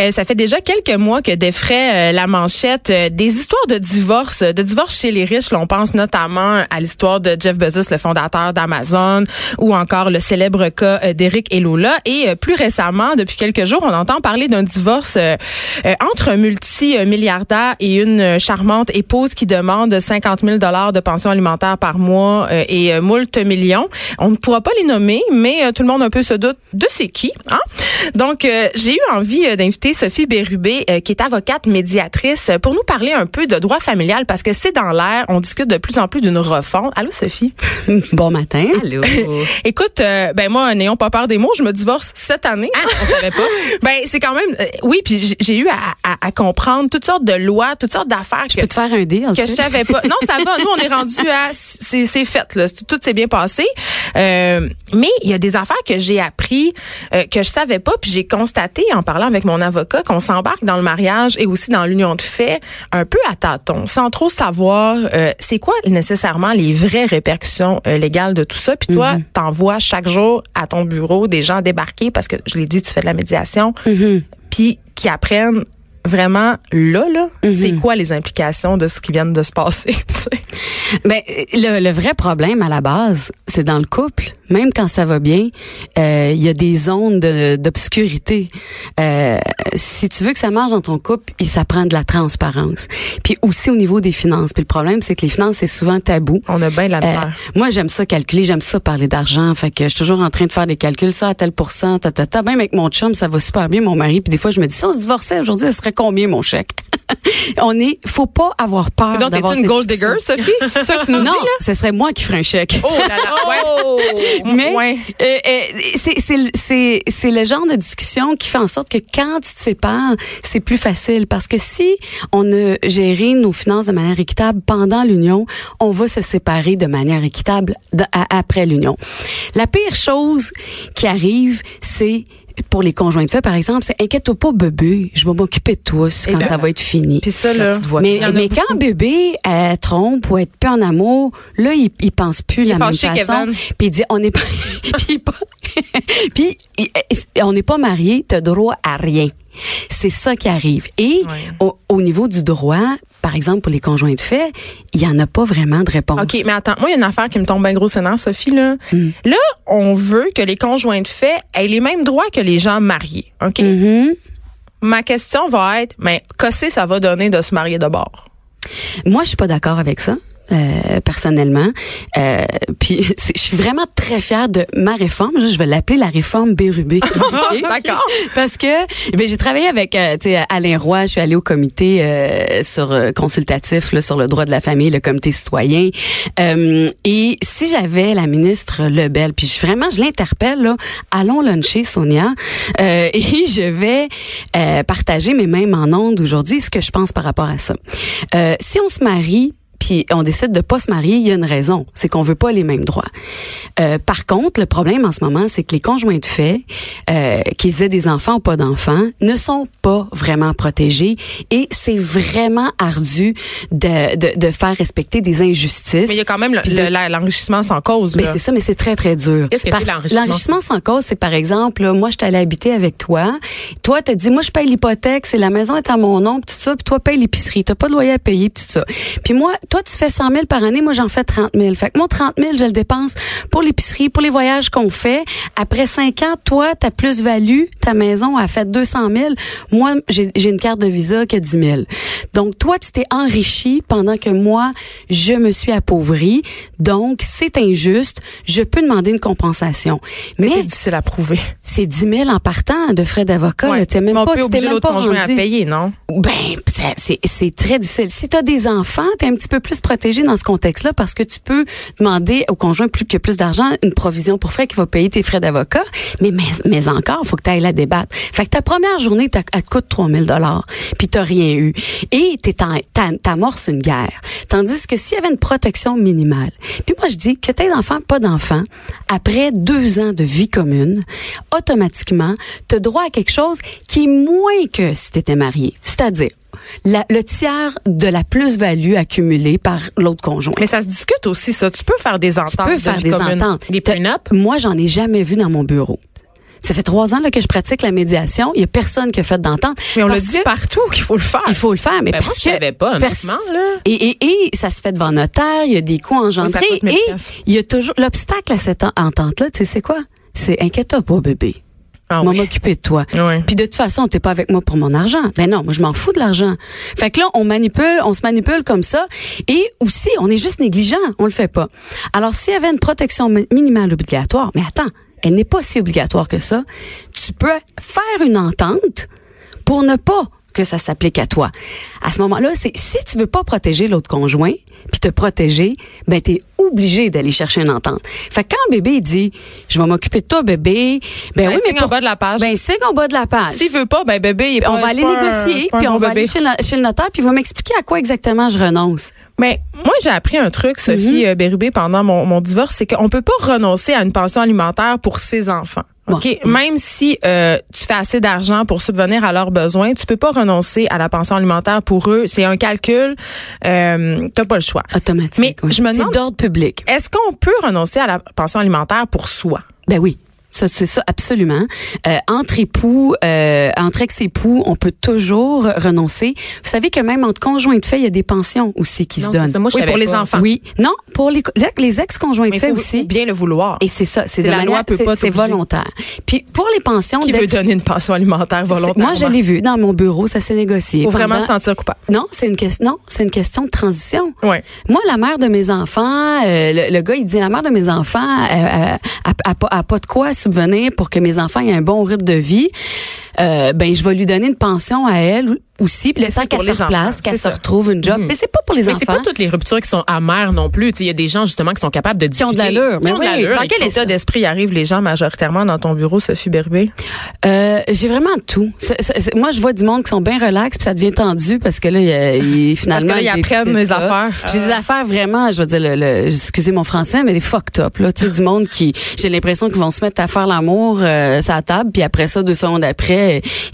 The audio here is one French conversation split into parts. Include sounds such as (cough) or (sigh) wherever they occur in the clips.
Euh, ça fait déjà quelques mois que défraie euh, la manchette euh, des histoires de divorce, de divorce chez les riches. on pense notamment à l'histoire de Jeff Bezos, le fondateur d'Amazon, ou encore le célèbre cas d'Eric et Lola. Et plus récemment, depuis quelques jours, on entend parler d'un divorce entre un multimilliardaire et une charmante épouse qui demande 50 000 dollars de pension alimentaire par mois et moult millions. On ne pourra pas les nommer, mais tout le monde un peu se doute de c'est qui. Hein? Donc, j'ai eu envie d'inviter Sophie Bérubé, euh, qui est avocate médiatrice, pour nous parler un peu de droit familial parce que c'est dans l'air. On discute de plus en plus d'une refonte. Allô, Sophie? (laughs) Bon matin. Allô? (laughs) Écoute, euh, ben moi, n'ayons pas peur des mots, je me divorce cette année. Ah, on savait pas. (laughs) ben, c'est quand même, euh, oui, puis j'ai eu à, comprendre toutes sortes de lois, toutes sortes d'affaires. Je peux te faire un deal. Que je savais pas. Non, ça va. Nous, on est rendu à, c'est fait, là. Tout s'est bien passé. mais il y a des affaires que j'ai appris, que je savais pas, puis j'ai constaté en parlant avec mon avocat avocat qu'on s'embarque dans le mariage et aussi dans l'union de fait un peu à tâtons, sans trop savoir euh, c'est quoi nécessairement les vraies répercussions euh, légales de tout ça. Puis toi, mm-hmm. t'envoies chaque jour à ton bureau des gens débarquer parce que je l'ai dit, tu fais de la médiation, mm-hmm. puis qui apprennent vraiment là, là, mm-hmm. c'est quoi les implications de ce qui vient de se passer? (laughs) Ben, le, le, vrai problème à la base, c'est dans le couple même quand ça va bien, euh, il y a des zones d'obscurité. Euh, si tu veux que ça marche dans ton couple, il s'apprend de la transparence. Puis aussi au niveau des finances. Puis le problème, c'est que les finances, c'est souvent tabou. On a bien la euh, misère. moi, j'aime ça calculer, j'aime ça parler d'argent. Fait que je suis toujours en train de faire des calculs, ça à tel pourcent, ta, ta, ta. Même avec mon chum, ça va super bien, mon mari. Puis des fois, je me dis, si on se divorçait aujourd'hui, ce serait combien mon chèque? (laughs) on est, faut pas avoir peur. Donc, es-tu une gold digger, Sophie? C'est ça que tu nous non, dis, là? ce serait moi qui ferais un chèque. Oh là là, (laughs) oh! Mais euh, euh, c'est le genre de discussion qui fait en sorte que quand tu te sépares, c'est plus facile. Parce que si on a géré nos finances de manière équitable pendant l'union, on va se séparer de manière équitable après l'union. La pire chose qui arrive, c'est pour les conjoints de fait, par exemple, c'est inquiète-toi pas, bébé, je vais m'occuper de toi quand ça va être fini. Puis ça, là, mais, mais quand bébé elle trompe ou être peu en amour, là, il, il pense plus la même façon. Puis il dit, on n'est pas, (laughs) puis, (laughs) puis on n'est pas marié, t'as droit à rien. C'est ça qui arrive. Et au, niveau du droit, par exemple, pour les conjoints de fait, il y en a pas vraiment de réponse. OK, mais attends, moi, il y a une affaire qui me tombe bien gros sénat, Sophie. Là. Hmm. là, on veut que les conjoints de fait aient les mêmes droits que les gens mariés. OK? Mm-hmm. Ma question va être, mais qu'est-ce que ça va donner de se marier de bord? Moi, je suis pas d'accord avec ça. Euh, personnellement. Euh, puis (laughs) je suis vraiment très fière de ma réforme. Je vais l'appeler la réforme Bérubé. (laughs) D'accord. Parce que ben, j'ai travaillé avec euh, Alain Roy. Je suis allée au comité euh, sur consultatif là, sur le droit de la famille, le comité citoyen. et si j'avais la ministre Lebel, puis je, vraiment je l'interpelle là, allons luncher Sonia. et (laughs) je vais partager mes mêmes en ondes aujourd'hui ce que je pense par rapport à ça. si on se marie puis on décide de pas se marier, il y a une raison, c'est qu'on veut pas les mêmes droits. Euh, par contre, le problème en ce moment, c'est que les conjoints de fait, euh, qu'ils aient des enfants ou pas d'enfants, ne sont pas vraiment protégés et c'est vraiment ardu de, de, de, faire respecter des injustices. Mais il y a quand même l'enrichissement sans cause. Mais c'est ça, mais c'est très très dur. Qu'est-ce que c'est l'enrichissement sans cause C'est par exemple, moi je t'allais habiter avec toi, toi t'as dit moi je paye l'hypothèque, c'est la maison est à mon nom, tout ça, puis toi paye l'épicerie, t'as pas de loyer à payer, tout ça. Puis moi toi, tu fais 100 000 par année, moi, j'en fais 30 000. Fait que moi, 30 000, je le dépense pour l'épicerie, pour les voyages qu'on fait. Après 5 ans, toi, ta plus-value, ta maison a fait 200 000. Moi, j'ai une carte de visa qui a 10 000. Donc, toi, tu t'es enrichi pendant que moi, je me suis appauvri. Donc, c'est injuste. Je peux demander une compensation. Mais, c'est difficile à prouver. C'est 10 000 en partant de frais d'avocat. Ouais. Tu même pas, tu t'es même pas rendu. à payer, non? Ben, c'est très difficile. Si tu as des enfants, tu es un petit peu plus protégé dans ce contexte-là parce que tu peux demander au conjoint plus que plus d'argent, une provision pour frais qui va payer tes frais d'avocat. Mais, mais, mais encore, faut que tu ailles la débattre. Fait que ta première journée, elle te coûte 3000 dollars, puis t'as rien eu. Et t'es t'amorces une guerre. Tandis que s'il y avait une protection minimale. Puis moi, je dis que t'aies d'enfants, pas d'enfants, après deux ans de vie commune, automatiquement, tu as droit à quelque chose qui est moins que si tu étais marié. C'est-à-dire, la- le tiers de la plus-value accumulée par l'autre conjoint. Mais ça se discute aussi, ça. Tu peux faire des ententes. tu peux faire des ententes. Des? Moi, j'en ai jamais vu dans mon bureau. Ça fait trois ans là, que je pratique la médiation. Il y a personne qui a fait d'entente. Mais on le dit partout qu'il faut le faire. Il faut le faire, mais Ben, moi, parce je que pas, honnêtement, là. Et, et, et ça se fait devant notaire. Il y a des coûts engendrés. coûte 1000 et il y a toujours l'obstacle à cette en- entente-là. Tu sais, c'est quoi? C'est inquiète-toi pas, bébé. Ah oui. m'occuper de toi. Oui. Puis de toute façon, t'es pas avec moi pour mon argent. Ben non, moi je m'en fous de l'argent. Fait que là, on manipule, on se manipule comme ça. Et aussi, on est juste négligent, on le fait pas. Alors, s'il y avait une protection mi- minimale obligatoire, mais attends, elle n'est pas si obligatoire que ça. Tu peux faire une entente pour ne pas que ça s'applique à toi. À ce moment-là, c'est si tu veux pas protéger l'autre conjoint, puis te protéger, ben t'es obligé d'aller chercher une entente. Fait que quand bébé dit je vais m'occuper de toi bébé, ben, Ben, oui mais en pour- bas de la page. Ben signe en bas de la page. S'il veut pas, ben bébé, il on va c'est aller négocier, c'est puis on va aller chez le, chez le notaire, puis il va m'expliquer à quoi exactement je renonce. Mais moi, j'ai appris un truc, Sophie euh, Bérubé, pendant mon, mon divorce, c'est qu'on peut pas renoncer à une pension alimentaire pour ses enfants. Bon. OK? Même si euh, tu fais assez d'argent pour subvenir à leurs besoins, tu peux pas renoncer à la pension alimentaire pour eux. C'est un calcul. Euh, T'as pas le choix. Automatique. Mais oui. je me C'est demande- d'ordre public. Est-ce qu'on peut renoncer à la pension alimentaire pour soi? Ben oui. Ça, c'est ça, absolument. Euh, entre époux, euh, entre ex-époux, on peut toujours renoncer. Vous savez que même entre conjoints de fait, il y a des pensions aussi qui Non, se donnent. ça. Moi, je Oui, pour les enfants. Oui. Non, pour les, les ex-conjoints de fait faut, aussi. bien le vouloir. Et c'est ça, c'est la manière- loi peut pas C'est volontaire. Puis pour les pensions Qui veut donner une pension alimentaire volontairement? Moi, je l'ai vu dans mon bureau, ça s'est négocié. Faut vraiment se sentir coupable. Non, c'est une question. Non, c'est une question de transition. Ouais. Moi, la mère de mes enfants, euh, le, le gars, il dit la mère de mes enfants euh, euh, a, a a pas de quoi subvenir pour que mes enfants aient un bon rythme de vie. Euh, ben, je vais lui donner une pension à elle aussi, c'est qu'elle se replace, qu'elle se retrouve une job. Mais c'est pas pour les Mais enfants. c'est pas toutes les ruptures qui sont amères non plus. Il y a des gens justement qui sont capables de Qui ont discuter. de l'allure. Qui ont de oui, l'allure Dans et qui quel état d'esprit arrivent les gens majoritairement dans ton bureau, Sophie Bérubé? Euh, j'ai vraiment tout. Moi, je vois du monde qui sont bien relax, puis ça devient tendu parce que là, il y a- il- (laughs) finalement, là, ils il- apprennent ça. affaires. J'ai des affaires vraiment, je veux dire, le, le- excusez mon français, mais des fucked up là. Tu sais, du monde qui, j'ai l'impression qu'ils vont se mettre à faire l'amour euh, la table, puis après ça, deux secondes après,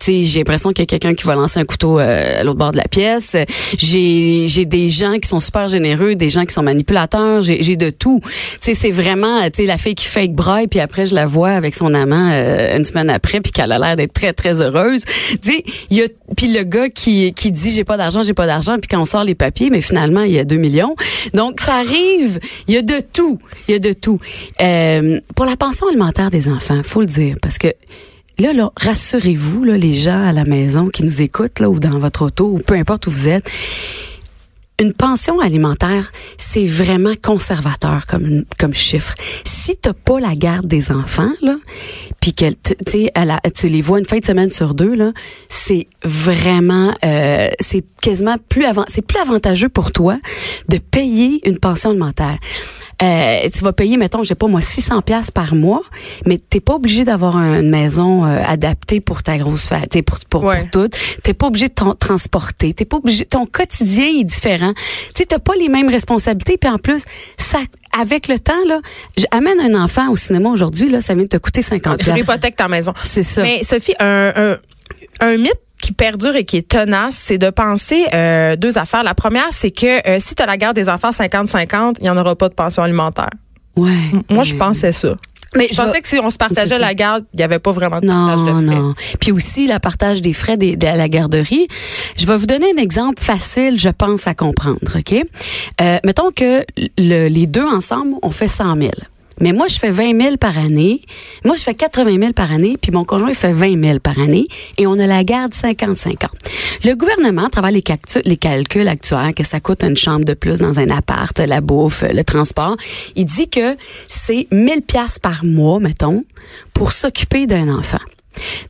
sais, j'ai l'impression qu'il y a quelqu'un qui va lancer un couteau euh, à l'autre bord de la pièce. J'ai, j'ai des gens qui sont super généreux, des gens qui sont manipulateurs. J'ai, j'ai de tout. C'est vraiment, la fille qui fake braille, puis après je la vois avec son amant euh, une semaine après, puis qu'elle a l'air d'être très très heureuse. Tu il y a, puis le gars qui qui dit j'ai pas d'argent, j'ai pas d'argent, puis quand on sort les papiers, mais finalement il y a 2 millions. Donc ça arrive. Il y a de tout. Il y a de tout. Euh, pour la pension alimentaire des enfants, faut le dire, parce que Là, là, rassurez-vous, là, les gens à la maison qui nous écoutent, là, ou dans votre auto, ou peu importe où vous êtes. Une pension alimentaire, c'est vraiment conservateur comme comme chiffre. Si t'as pas la garde des enfants là, puis que tu sais, tu les vois une fin de semaine sur deux là, c'est vraiment, euh, c'est quasiment plus avant, c'est plus avantageux pour toi de payer une pension alimentaire. Euh, tu vas payer, mettons, je sais pas moi, 600 pièces par mois, mais t'es pas obligé d'avoir une maison euh, adaptée pour ta grosse fête, pour pour, Ouais. pour tout. T'es pas obligé de t'en- transporter, t'es pas obligé. Ton quotidien est différent. Tu sais, t'as pas les mêmes responsabilités, puis en plus, ça, avec le temps là, amène un enfant au cinéma aujourd'hui là, ça vient de te coûter 50 Tu pièces. hypothèques ta maison. C'est ça. Mais Sophie, un, un, un mythe qui perdure et qui est tenace, c'est de penser euh, deux affaires. La première, c'est que euh, si tu as la garde des enfants 50-50, il n'y en aura pas de pension alimentaire. Ouais. Moi, je pensais ça. Mais Je pensais que si on se partageait la garde, il n'y avait pas vraiment de partage Non, de frais. non. Puis aussi, la partage des frais des, de la garderie. Je vais vous donner un exemple facile, je pense, à comprendre, OK? Euh, mettons que le- les deux ensemble, on fait 100 000. Mais moi, je fais 20 000 par année. Moi, je fais 80 000 par année, puis mon conjoint fait 20 000 par année, et on a la garde 50-50. Le gouvernement, à travers les, les calculs actuels, que ça coûte une chambre de plus dans un appart, la bouffe, le transport, il dit que c'est 1000 pièces par mois, mettons, pour s'occuper d'un enfant.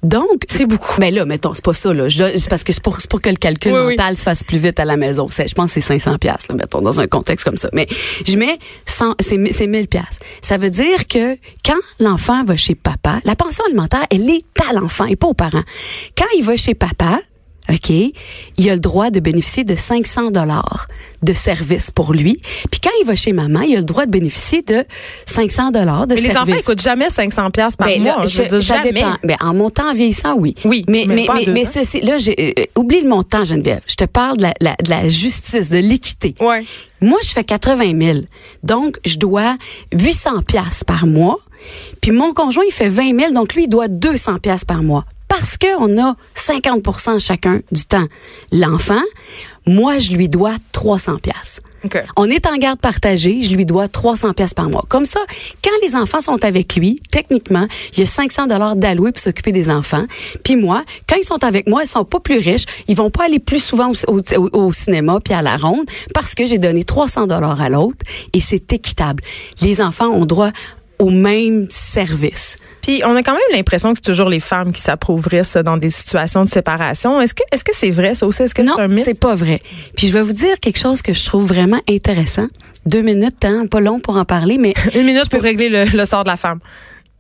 Donc, c'est beaucoup. Mais là, mettons, c'est pas ça, là. Je- C'est parce que c'est pour, c'est pour que le calcul Oui, oui. mental se fasse plus vite à la maison. C'est- Je pense que c'est 500 pièces, mettons, dans un contexte comme ça. Mais je mets 100, c'est, c'est 1000 pièces. Ça veut dire que quand l'enfant va chez papa, la pension alimentaire, elle est à l'enfant et pas aux parents. Quand il va chez papa, OK, il a le droit de bénéficier de 500 dollars de service pour lui. Puis quand il va chez maman, il a le droit de bénéficier de 500 dollars de Mais les service. enfants, ils coûtent jamais 500 pièces par Ben mois. là, je veux dire, ça jamais. dépend. Ben, en montant, en vieillissant, oui. Oui, mais ceci, là, j'ai euh, oublie le montant, Geneviève. Je te parle de la, la- de la justice, de l'équité. Ouais. Moi, je fais 80 000. Donc, je dois 800 pièces par mois. Puis mon conjoint, il fait 20 000. Donc, lui, il doit 200 pièces par mois. Parce qu'on a 50% chacun du temps. L'enfant, moi, je lui dois 300 pièces. On est en garde partagée, je lui dois 300 pièces par mois. Comme ça, quand les enfants sont avec lui, techniquement, il y a 500 dollars d'alloués pour s'occuper des enfants. Puis moi, quand ils sont avec moi, ils sont pas plus riches, ils vont pas aller plus souvent au, au- au cinéma puis à la ronde parce que j'ai donné 300 dollars à l'autre et c'est équitable. Les enfants ont droit au même service. Puis on a quand même l'impression que c'est toujours les femmes qui s'approuvrissent dans des situations de séparation. Est-ce que est-ce que c'est vrai ça aussi? Est-ce que Non, c'est un mythe? c'est pas vrai. Puis je vais vous dire quelque chose que je trouve vraiment intéressant. Deux minutes, hein, pas long pour en parler, mais (laughs) Une minute pour régler le, le sort de la femme.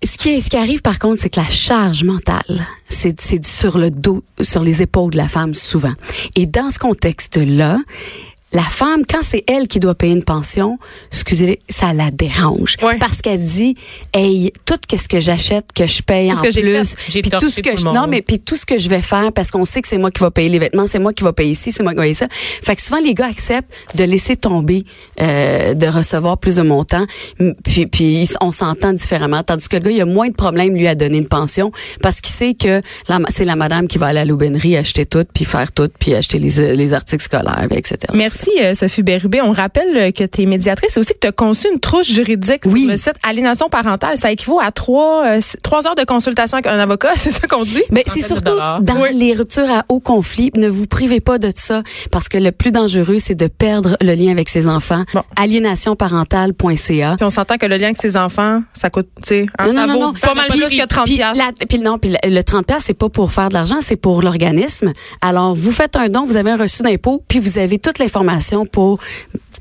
Ce qui, ce qui arrive par contre, c'est que la charge mentale, c'est c'est sur le dos, sur les épaules de la femme souvent. Et dans ce contexte-là, la femme, quand c'est elle qui doit payer une pension, excusez, ça la dérange Ouais. parce qu'elle dit, hey, tout ce que j'achète, que je paye Tout en ce plus, puis tout ce que tout je, non mais puis tout ce que je vais faire parce qu'on sait que c'est moi qui va payer les vêtements, c'est moi qui va payer ici, c'est moi qui va payer ça. Fait que souvent les gars acceptent de laisser tomber, euh, de recevoir plus de montants, puis puis on s'entend différemment. Tandis que le gars il a moins de problèmes lui à donner une pension parce qu'il sait que c'est la madame qui va aller à l'aubainerie acheter tout, puis faire tout, puis acheter les, les articles scolaires, etc. Merci euh, Sophie Bérubé. On rappelle euh, que tu es médiatrice et aussi que tu as conçu une trouche juridique Oui. sur le site Aliénation parentale. Ça équivaut à trois, euh, trois heures de consultation avec un avocat, (laughs) c'est ça qu'on dit? Mais c'est surtout dans Oui. les ruptures à haut conflit, ne vous privez pas de ça parce que le plus dangereux c'est de perdre le lien avec ses enfants. Bon. Aliénationparentale.ca. Puis on s'entend que le lien avec ses enfants, ça coûte, tu sais, hein, Non, non, non, pas mal plus que 30 puis la- puis non, puis le, le 30 piastres, c'est pas pour faire de l'argent, c'est pour l'organisme. Alors, vous faites un don, vous avez un reçu d'impôt, puis vous avez toute l'information pour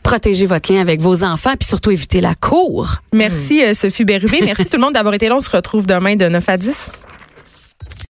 protéger votre lien avec vos enfants, puis surtout éviter la cour. Merci euh, Sophie Bérubé. Merci (laughs) tout le monde d'avoir été là. On se retrouve demain de 9 à 10.